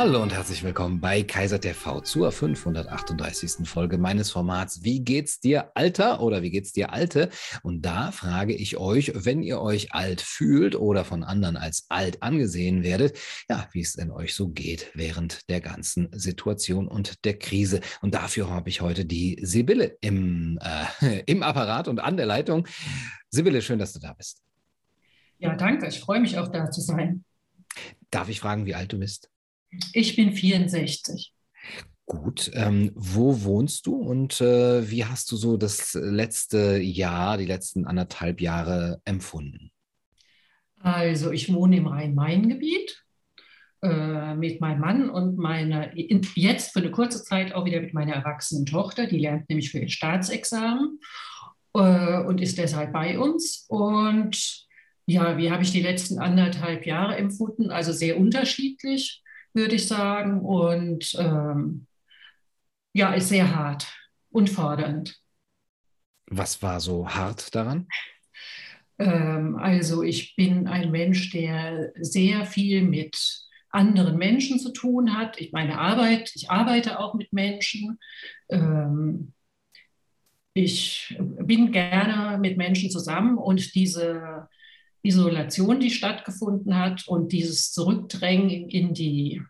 Hallo und herzlich willkommen bei Kaiser TV zur 538. Folge meines Formats Wie geht's dir Alter oder wie geht's dir Alte? Und da frage ich euch, wenn ihr euch alt fühlt oder von anderen als alt angesehen werdet, ja, wie es denn euch so geht während der ganzen Situation und der Krise. Und dafür habe ich heute die Sibylle im, äh, im Apparat und an der Leitung. Sibylle, schön, dass du da bist. Ja, danke. Ich freue mich auch da zu sein. Darf ich fragen, wie alt du bist? Ich bin 64. Gut, ähm, wo wohnst du und äh, wie hast du so das letzte Jahr, die letzten anderthalb Jahre empfunden? Also ich wohne im Rhein-Main-Gebiet äh, mit meinem Mann und meiner, jetzt für eine kurze Zeit auch wieder mit meiner erwachsenen Tochter, die lernt nämlich für ihr Staatsexamen äh, und ist deshalb bei uns. Und ja, wie habe ich die letzten anderthalb Jahre empfunden? Also sehr unterschiedlich würde ich sagen. Und ähm, ja, ist sehr hart und fordernd. Was war so hart daran? Ähm, also ich bin ein Mensch, der sehr viel mit anderen Menschen zu tun hat. Ich meine Arbeit, ich arbeite auch mit Menschen. Ähm, ich bin gerne mit Menschen zusammen und diese Isolation, die stattgefunden hat und dieses Zurückdrängen in die,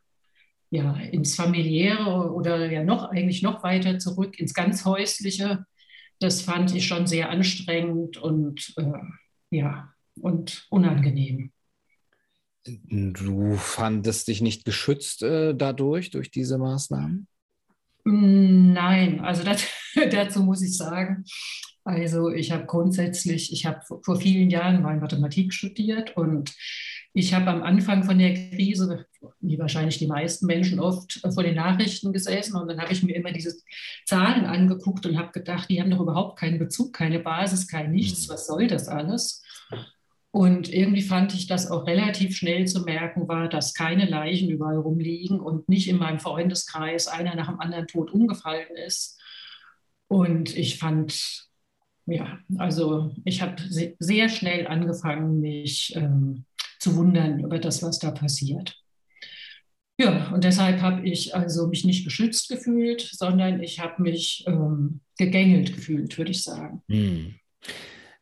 ja, ins familiäre oder ja noch eigentlich noch weiter zurück ins ganz häusliche, das fand ich schon sehr anstrengend und äh, ja und unangenehm. Du fandest dich nicht geschützt äh, dadurch, durch diese Maßnahmen? Nein, also das, dazu muss ich sagen, also ich habe grundsätzlich, ich habe vor vielen Jahren mal Mathematik studiert und ich habe am Anfang von der Krise, wie wahrscheinlich die meisten Menschen oft, vor den Nachrichten gesessen und dann habe ich mir immer diese Zahlen angeguckt und habe gedacht, die haben doch überhaupt keinen Bezug, keine Basis, kein Nichts, mhm. was soll das alles? Und irgendwie fand ich das auch relativ schnell zu merken war, dass keine Leichen überall rumliegen und nicht in meinem Freundeskreis einer nach dem anderen tot umgefallen ist. Und ich fand ja, also ich habe sehr schnell angefangen, mich ähm, zu wundern über das, was da passiert. Ja, und deshalb habe ich also mich nicht geschützt gefühlt, sondern ich habe mich ähm, gegängelt gefühlt, würde ich sagen. Hm.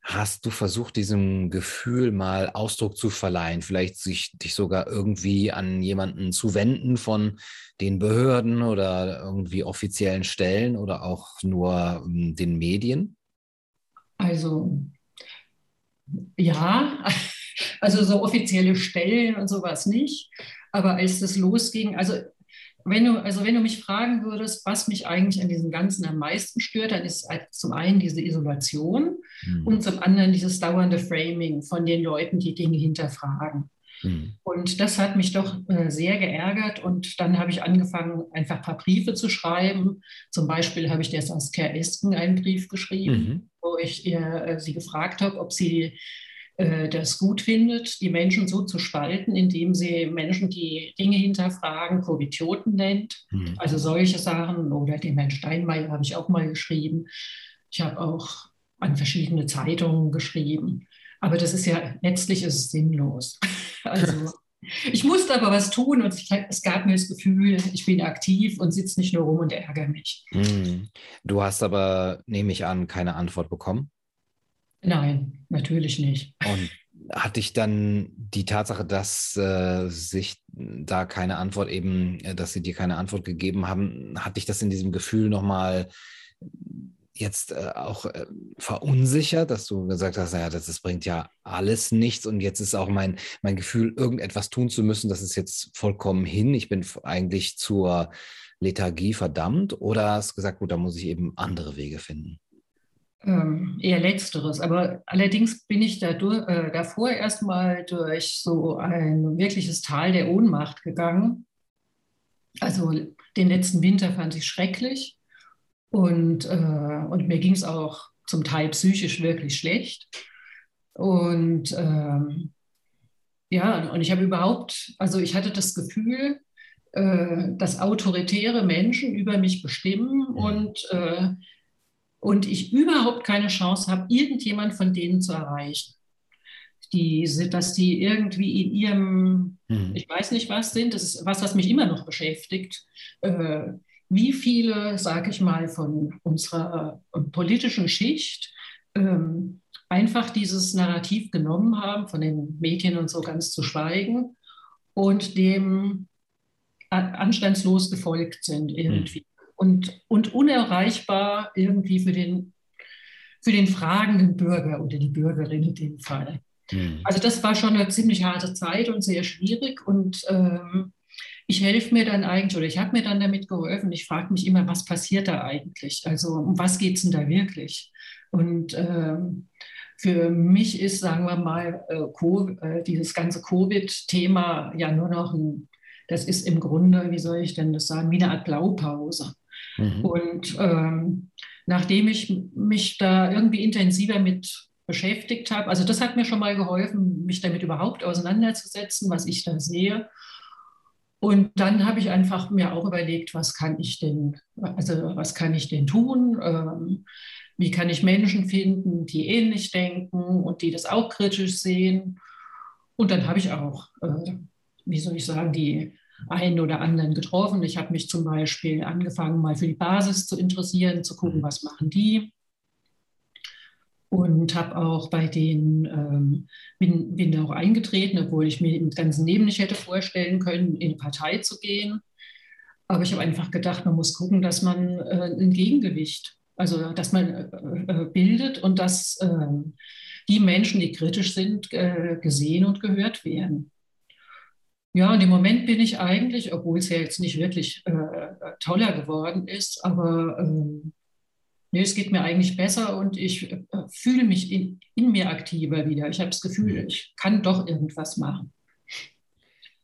Hast du versucht, diesem Gefühl mal Ausdruck zu verleihen, vielleicht sich dich sogar irgendwie an jemanden zu wenden von den Behörden oder irgendwie offiziellen Stellen oder auch nur ähm, den Medien? Also ja, also so offizielle Stellen und sowas nicht. Aber als das losging, also wenn du, also wenn du mich fragen würdest, was mich eigentlich an diesem Ganzen am meisten stört, dann ist zum einen diese Isolation mhm. und zum anderen dieses dauernde Framing von den Leuten, die Dinge hinterfragen. Mhm. Und das hat mich doch äh, sehr geärgert. Und dann habe ich angefangen, einfach ein paar Briefe zu schreiben. Zum Beispiel habe ich der Saskia Esken einen Brief geschrieben, mhm. wo ich ihr, äh, sie gefragt habe, ob sie äh, das gut findet, die Menschen so zu spalten, indem sie Menschen, die Dinge hinterfragen, Kovidioten nennt. Mhm. Also solche Sachen. Oder den Herrn Steinmeier habe ich auch mal geschrieben. Ich habe auch an verschiedene Zeitungen geschrieben. Aber das ist ja, letztlich ist es sinnlos. Also ich musste aber was tun und es gab mir das Gefühl, ich bin aktiv und sitze nicht nur rum und ärgere mich. Hm. Du hast aber, nehme ich an, keine Antwort bekommen? Nein, natürlich nicht. Und hat dich dann die Tatsache, dass äh, sich da keine Antwort eben, äh, dass sie dir keine Antwort gegeben haben, hat dich das in diesem Gefühl nochmal jetzt äh, auch äh, verunsichert, dass du gesagt hast, naja, das, das, bringt ja alles nichts und jetzt ist auch mein, mein Gefühl, irgendetwas tun zu müssen, das ist jetzt vollkommen hin. Ich bin eigentlich zur Lethargie verdammt oder hast gesagt, gut, da muss ich eben andere Wege finden? Ähm, eher letzteres. Aber allerdings bin ich dadurch, äh, davor erstmal durch so ein wirkliches Tal der Ohnmacht gegangen. Also den letzten Winter fand ich schrecklich. Und, äh, und mir ging es auch zum Teil psychisch wirklich schlecht. Und ähm, ja, und ich habe überhaupt, also ich hatte das Gefühl, äh, dass autoritäre Menschen über mich bestimmen mhm. und, äh, und ich überhaupt keine Chance habe, irgendjemand von denen zu erreichen. die, dass die irgendwie in ihrem, mhm. ich weiß nicht was sind, das ist was, was mich immer noch beschäftigt. Äh, wie viele, sage ich mal, von unserer äh, politischen Schicht ähm, einfach dieses Narrativ genommen haben, von den Medien und so ganz zu schweigen und dem anstandslos gefolgt sind irgendwie. Mhm. Und, und unerreichbar irgendwie für den, für den fragenden Bürger oder die Bürgerin in dem Fall. Mhm. Also das war schon eine ziemlich harte Zeit und sehr schwierig. Und ähm, ich helfe mir dann eigentlich, oder ich habe mir dann damit geholfen. Ich frage mich immer, was passiert da eigentlich? Also um was geht es denn da wirklich? Und ähm, für mich ist, sagen wir mal, äh, äh, dieses ganze Covid-Thema ja nur noch ein, das ist im Grunde, wie soll ich denn das sagen, wie eine Art Blaupause. Mhm. Und ähm, nachdem ich mich da irgendwie intensiver mit beschäftigt habe. Also das hat mir schon mal geholfen, mich damit überhaupt auseinanderzusetzen, was ich da sehe. Und dann habe ich einfach mir auch überlegt, was kann ich denn, also was kann ich denn tun? Ähm, wie kann ich Menschen finden, die ähnlich denken und die das auch kritisch sehen? Und dann habe ich auch, äh, wie soll ich sagen, die einen oder anderen getroffen. Ich habe mich zum Beispiel angefangen, mal für die Basis zu interessieren, zu gucken, was machen die und habe auch bei denen, ähm, bin, bin da auch eingetreten, obwohl ich mir im ganzen Leben nicht hätte vorstellen können, in eine Partei zu gehen. Aber ich habe einfach gedacht, man muss gucken, dass man äh, ein Gegengewicht, also dass man äh, äh bildet und dass äh, die Menschen, die kritisch sind, äh, gesehen und gehört werden. Ja, und im Moment bin ich eigentlich, obwohl es ja jetzt nicht wirklich äh, toller geworden ist, aber ähm, nee, es geht mir eigentlich besser und ich äh, fühle mich in, in mir aktiver wieder. Ich habe das Gefühl, mhm. ich kann doch irgendwas machen.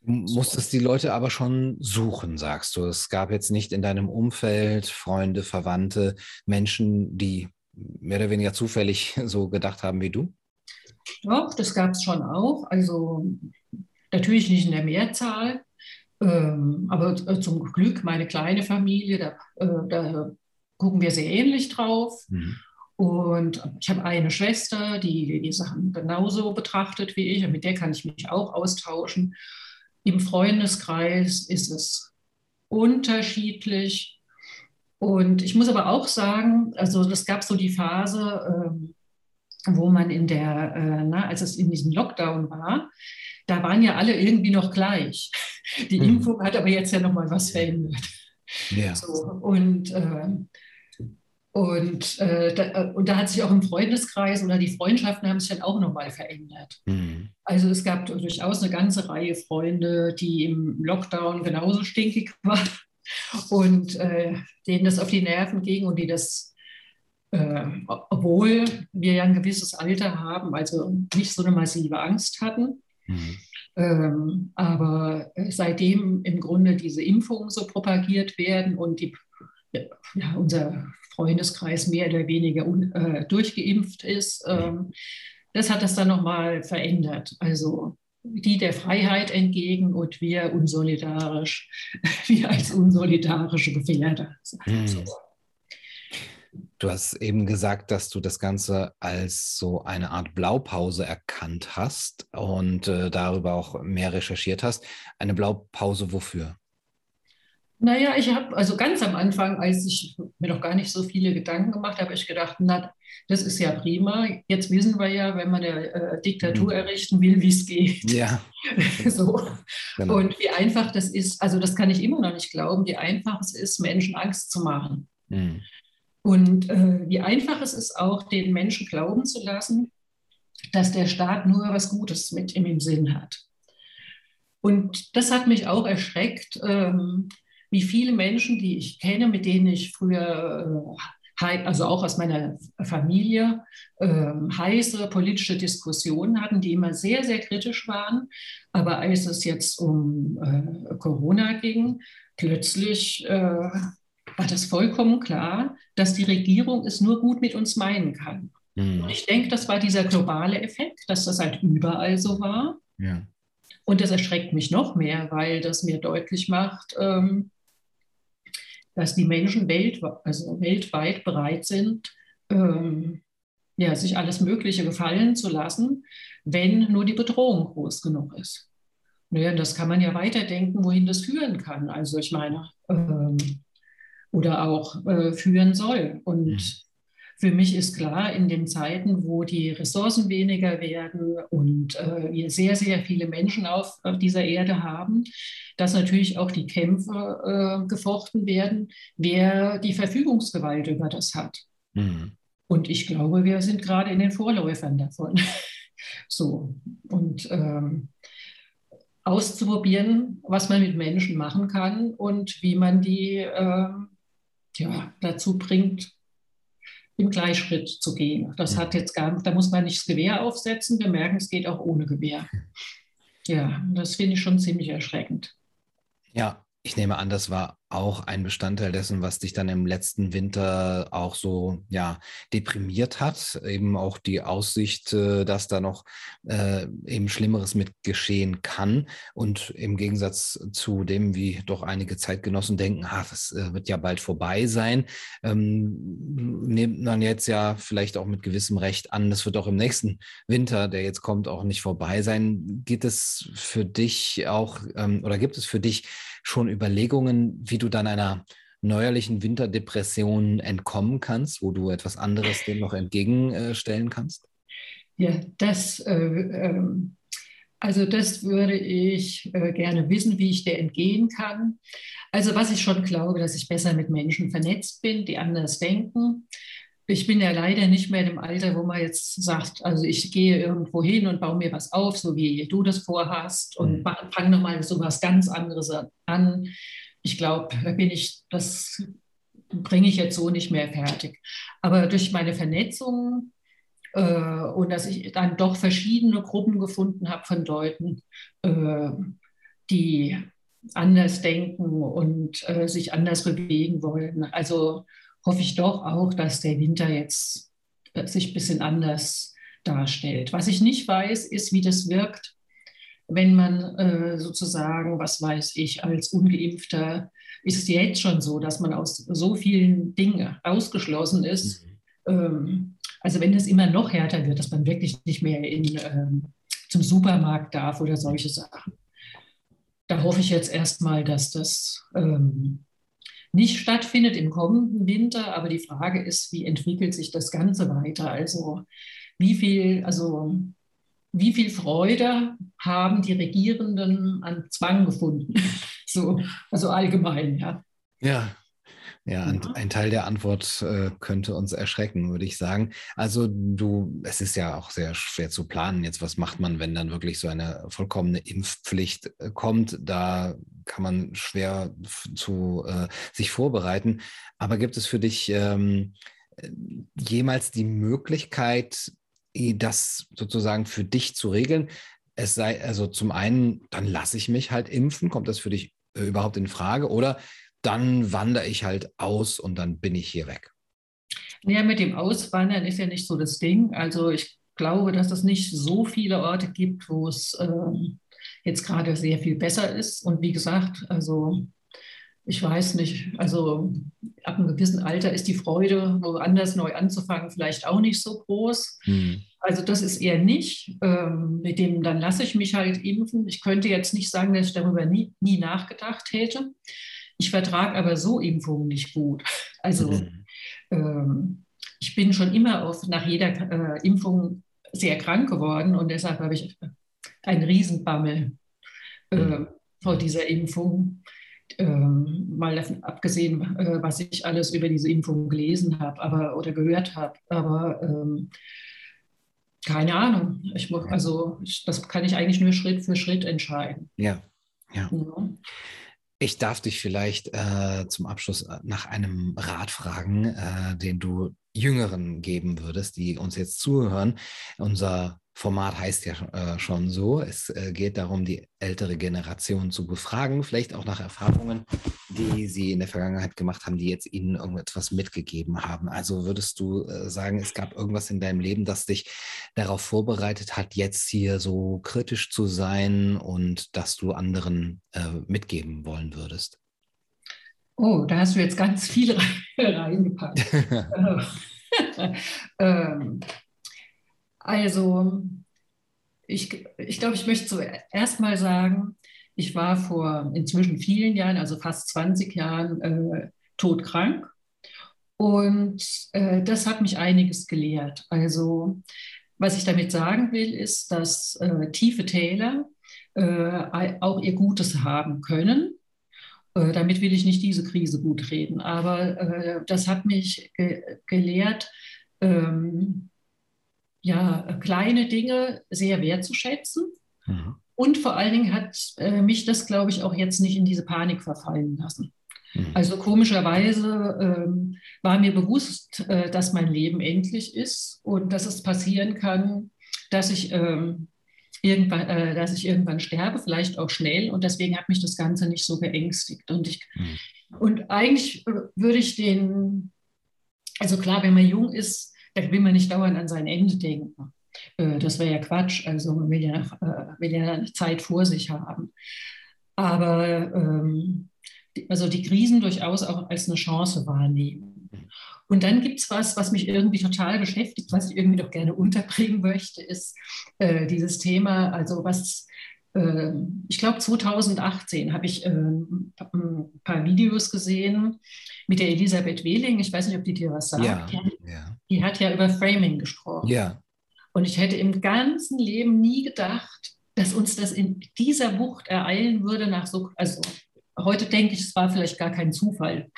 Du musstest die Leute aber schon suchen, sagst du. Es gab jetzt nicht in deinem Umfeld Freunde, Verwandte, Menschen, die mehr oder weniger zufällig so gedacht haben wie du? Doch, das gab es schon auch. Also natürlich nicht in der Mehrzahl, ähm, aber äh, zum Glück meine kleine Familie, da, äh, da gucken wir sehr ähnlich drauf. Mhm. Und ich habe eine Schwester, die die Sachen genauso betrachtet wie ich, und mit der kann ich mich auch austauschen. Im Freundeskreis ist es unterschiedlich. Und ich muss aber auch sagen, also es gab so die Phase, ähm, wo man in der, äh, na, als es in diesem Lockdown war, da waren ja alle irgendwie noch gleich. Die mhm. Impfung hat aber jetzt ja nochmal was verändert. Ja. So, und äh, und, äh, da, äh, und da hat sich auch im Freundeskreis oder die Freundschaften haben sich dann auch nochmal verändert. Mhm. Also es gab durchaus eine ganze Reihe Freunde, die im Lockdown genauso stinkig waren und äh, denen das auf die Nerven ging und die das, äh, obwohl wir ja ein gewisses Alter haben, also nicht so eine massive Angst hatten. Mhm. Ähm, aber seitdem im Grunde diese Impfungen so propagiert werden und die, ja, unser Freundeskreis mehr oder weniger un, äh, durchgeimpft ist. Ähm, das hat das dann nochmal verändert. Also die der Freiheit entgegen und wir unsolidarisch, wir als unsolidarische Gefährder. Hm. Du hast eben gesagt, dass du das Ganze als so eine Art Blaupause erkannt hast und äh, darüber auch mehr recherchiert hast. Eine Blaupause wofür? Naja, ich habe, also ganz am Anfang, als ich mir noch gar nicht so viele Gedanken gemacht habe, ich gedacht, na, das ist ja prima. Jetzt wissen wir ja, wenn man eine äh, Diktatur mhm. errichten will, wie es geht. Ja. so. Genau. Und wie einfach das ist, also das kann ich immer noch nicht glauben, wie einfach es ist, Menschen Angst zu machen. Mhm. Und äh, wie einfach es ist, auch den Menschen glauben zu lassen, dass der Staat nur was Gutes mit ihm im Sinn hat. Und das hat mich auch erschreckt. Ähm, wie viele Menschen, die ich kenne, mit denen ich früher, äh, also auch aus meiner Familie, ähm, heiße politische Diskussionen hatten, die immer sehr, sehr kritisch waren. Aber als es jetzt um äh, Corona ging, plötzlich äh, war das vollkommen klar, dass die Regierung es nur gut mit uns meinen kann. Mhm. Und ich denke, das war dieser globale Effekt, dass das halt überall so war. Ja. Und das erschreckt mich noch mehr, weil das mir deutlich macht, ähm, dass die Menschen weltweit, also weltweit bereit sind, ähm, ja, sich alles Mögliche gefallen zu lassen, wenn nur die Bedrohung groß genug ist. Naja, das kann man ja weiterdenken, wohin das führen kann. Also ich meine, ähm, oder auch äh, führen soll. Und mhm. Für mich ist klar, in den Zeiten, wo die Ressourcen weniger werden und äh, wir sehr, sehr viele Menschen auf, auf, dieser Erde haben, dass natürlich auch die Kämpfe äh, gefochten werden, wer die Verfügungsgewalt über das hat. Mhm. Und ich glaube, wir sind gerade in den Vorläufern davon. so. Und ähm, auszuprobieren, was man mit Menschen machen kann und wie man die äh, ja, dazu bringt, im Gleichschritt zu gehen. Das hat jetzt gar da muss man nicht das Gewehr aufsetzen. Wir merken, es geht auch ohne Gewehr. Ja, das finde ich schon ziemlich erschreckend. Ja, ich nehme an, das war auch ein Bestandteil dessen, was dich dann im letzten Winter auch so ja deprimiert hat. Eben auch die Aussicht, äh, dass da noch äh, eben Schlimmeres mit geschehen kann. Und im Gegensatz zu dem, wie doch einige Zeitgenossen denken, ah, das äh, wird ja bald vorbei sein, ähm, nimmt man jetzt ja vielleicht auch mit gewissem Recht an, das wird auch im nächsten Winter, der jetzt kommt, auch nicht vorbei sein. Geht es für dich auch ähm, oder gibt es für dich schon Überlegungen, wie du dann einer neuerlichen Winterdepression entkommen kannst, wo du etwas anderes dem noch entgegenstellen kannst? Ja, das, äh, äh, also das würde ich äh, gerne wissen, wie ich der entgehen kann. Also was ich schon glaube, dass ich besser mit Menschen vernetzt bin, die anders denken. Ich bin ja leider nicht mehr im Alter, wo man jetzt sagt, also ich gehe irgendwo hin und baue mir was auf, so wie du das vorhast und mhm. fange nochmal so was ganz anderes an ich glaube, da bin ich, das bringe ich jetzt so nicht mehr fertig. Aber durch meine Vernetzung äh, und dass ich dann doch verschiedene Gruppen gefunden habe von Leuten, äh, die anders denken und äh, sich anders bewegen wollen. Also hoffe ich doch auch, dass der Winter jetzt äh, sich ein bisschen anders darstellt. Was ich nicht weiß, ist, wie das wirkt, wenn man äh, sozusagen, was weiß ich, als ungeimpfter, ist es jetzt schon so, dass man aus so vielen Dingen ausgeschlossen ist. Mhm. Ähm, also wenn es immer noch härter wird, dass man wirklich nicht mehr in, ähm, zum Supermarkt darf oder solche Sachen. Da hoffe ich jetzt erstmal, dass das ähm, nicht stattfindet im kommenden Winter. Aber die Frage ist, wie entwickelt sich das Ganze weiter? Also wie viel, also wie viel Freude haben die Regierenden an Zwang gefunden? so, also allgemein, ja. Ja, ja, ein, ein, Teil der Antwort äh, könnte uns erschrecken, würde ich sagen. Also du, es ist ja auch sehr schwer zu planen. Jetzt, was macht man, wenn dann wirklich so eine vollkommene Impfpflicht äh, kommt? Da kann man schwer zu äh, sich vorbereiten. Aber gibt es für dich ähm, äh, jemals die Möglichkeit, das sozusagen für dich zu regeln. Es sei also zum einen, dann lasse ich mich halt impfen. Kommt das für dich äh, überhaupt in Frage? Oder dann wandere ich halt aus und dann bin ich hier weg? Ja, mit dem Auswandern ist ja nicht so das Ding. Also ich glaube, dass es nicht so viele Orte gibt, wo es äh, jetzt gerade sehr viel besser ist. Und wie gesagt, also ich weiß nicht, also ab einem gewissen Alter ist die Freude, woanders neu anzufangen, vielleicht auch nicht so groß. Mhm. Also das ist eher nicht. Ähm, mit dem, dann lasse ich mich halt impfen. Ich könnte jetzt nicht sagen, dass ich darüber nie, nie nachgedacht hätte. Ich vertrage aber so Impfungen nicht gut. Also mhm. ähm, ich bin schon immer auf, nach jeder äh, Impfung sehr krank geworden und deshalb habe ich einen Riesenbammel äh, mhm. vor dieser Impfung. Ähm, mal davon abgesehen, äh, was ich alles über diese Impfung gelesen habe aber, oder gehört habe. Aber ähm, keine Ahnung. Ich, also ich, das kann ich eigentlich nur Schritt für Schritt entscheiden. Ja, ja. ja. Ich darf dich vielleicht äh, zum Abschluss äh, nach einem Rat fragen, äh, den du Jüngeren geben würdest, die uns jetzt zuhören. Unser Format heißt ja äh, schon so. Es äh, geht darum, die ältere Generation zu befragen, vielleicht auch nach Erfahrungen, die sie in der Vergangenheit gemacht haben, die jetzt ihnen irgendetwas mitgegeben haben. Also würdest du äh, sagen, es gab irgendwas in deinem Leben, das dich darauf vorbereitet hat, jetzt hier so kritisch zu sein und dass du anderen mitgeben wollen würdest? Oh, da hast du jetzt ganz viel reingepackt. ähm, Also, ich, ich glaube, ich möchte zuerst mal sagen, ich war vor inzwischen vielen Jahren, also fast 20 Jahren, äh, todkrank. Und äh, das hat mich einiges gelehrt. Also, was ich damit sagen will, ist, dass äh, tiefe Täler äh, auch ihr Gutes haben können. Äh, damit will ich nicht diese Krise gut reden, aber äh, das hat mich ge gelehrt, ähm, ja, kleine Dinge sehr wertzuschätzen. Mhm. Und vor allen Dingen hat äh, mich das, glaube ich, auch jetzt nicht in diese Panik verfallen lassen. Mhm. Also komischerweise ähm, war mir bewusst, äh, dass mein Leben endlich ist und dass es passieren kann, dass ich, ähm, irgendwann, äh, dass ich irgendwann sterbe, vielleicht auch schnell. Und deswegen hat mich das Ganze nicht so geängstigt. Und, ich, mhm. und eigentlich äh, würde ich den, also klar, wenn man jung ist, dann will man nicht dauernd an sein Ende denken. Äh, das wäre ja Quatsch. Also man will ja, äh, will ja eine Zeit vor sich haben. Aber ähm, also die Krisen durchaus auch als eine Chance wahrnehmen. Und dann gibt es was, was mich irgendwie total beschäftigt, was ich irgendwie doch gerne unterbringen möchte, ist äh, dieses Thema, also was, ich glaube 2018 habe ich äh, ein paar Videos gesehen mit der Elisabeth Wehling, ich weiß nicht, ob die dir was sagt. Ja, die, ja. die hat ja über Framing gesprochen. Ja. Und ich hätte im ganzen Leben nie gedacht, dass uns das in dieser Wucht ereilen würde nach so, also heute denke ich, es war vielleicht gar kein Zufall,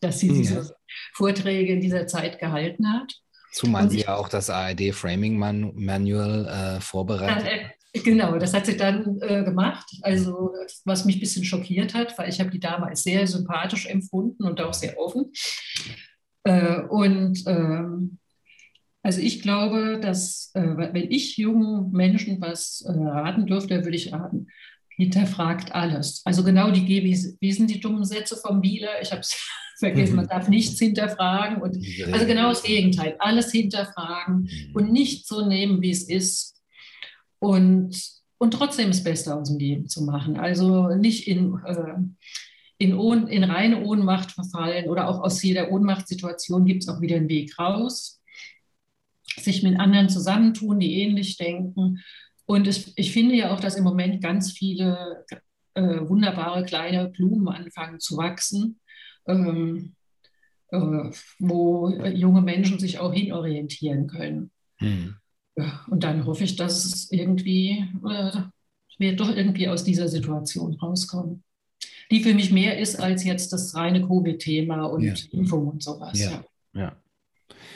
dass sie diese ja. Vorträge in dieser Zeit gehalten hat. Zumal sie ja auch das ARD Framing Manual äh, vorbereitet. Genau, das hat sie dann äh, gemacht. Also was mich ein bisschen schockiert hat, weil ich habe die Dame als sehr sympathisch empfunden und auch sehr offen. Äh, und ähm, also ich glaube, dass äh, wenn ich jungen Menschen was äh, raten dürfte, würde ich raten, hinterfragt alles. Also genau die G, wie, sind die dummen Sätze vom Wieler? Ich habe es vergessen, man darf nichts hinterfragen. Und, also genau das Gegenteil, alles hinterfragen mhm. und nicht so nehmen, wie es ist. Und, und trotzdem das Beste aus dem Leben zu machen. Also nicht in, äh, in, Ohn, in reine Ohnmacht verfallen oder auch aus jeder Ohnmachtssituation gibt es auch wieder einen Weg raus. Sich mit anderen zusammentun, die ähnlich denken und ich, ich finde ja auch, dass im Moment ganz viele äh, wunderbare kleine Blumen anfangen zu wachsen, ähm, äh, wo junge Menschen sich auch hinorientieren können. Hm. Ja, und dann hoffe ich, dass irgendwie, äh, wir doch irgendwie aus dieser Situation rauskommen. Die für mich mehr ist als jetzt das reine Covid-Thema und ja. Impfung und sowas. Ja. ja. ja.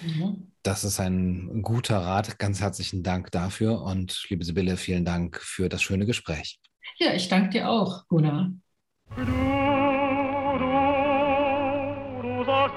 Mhm. Das ist ein guter Rat. Ganz herzlichen Dank dafür. Und liebe Sibylle, vielen Dank für das schöne Gespräch. Ja, ich danke dir auch, Gunnar. Du, du, du sollst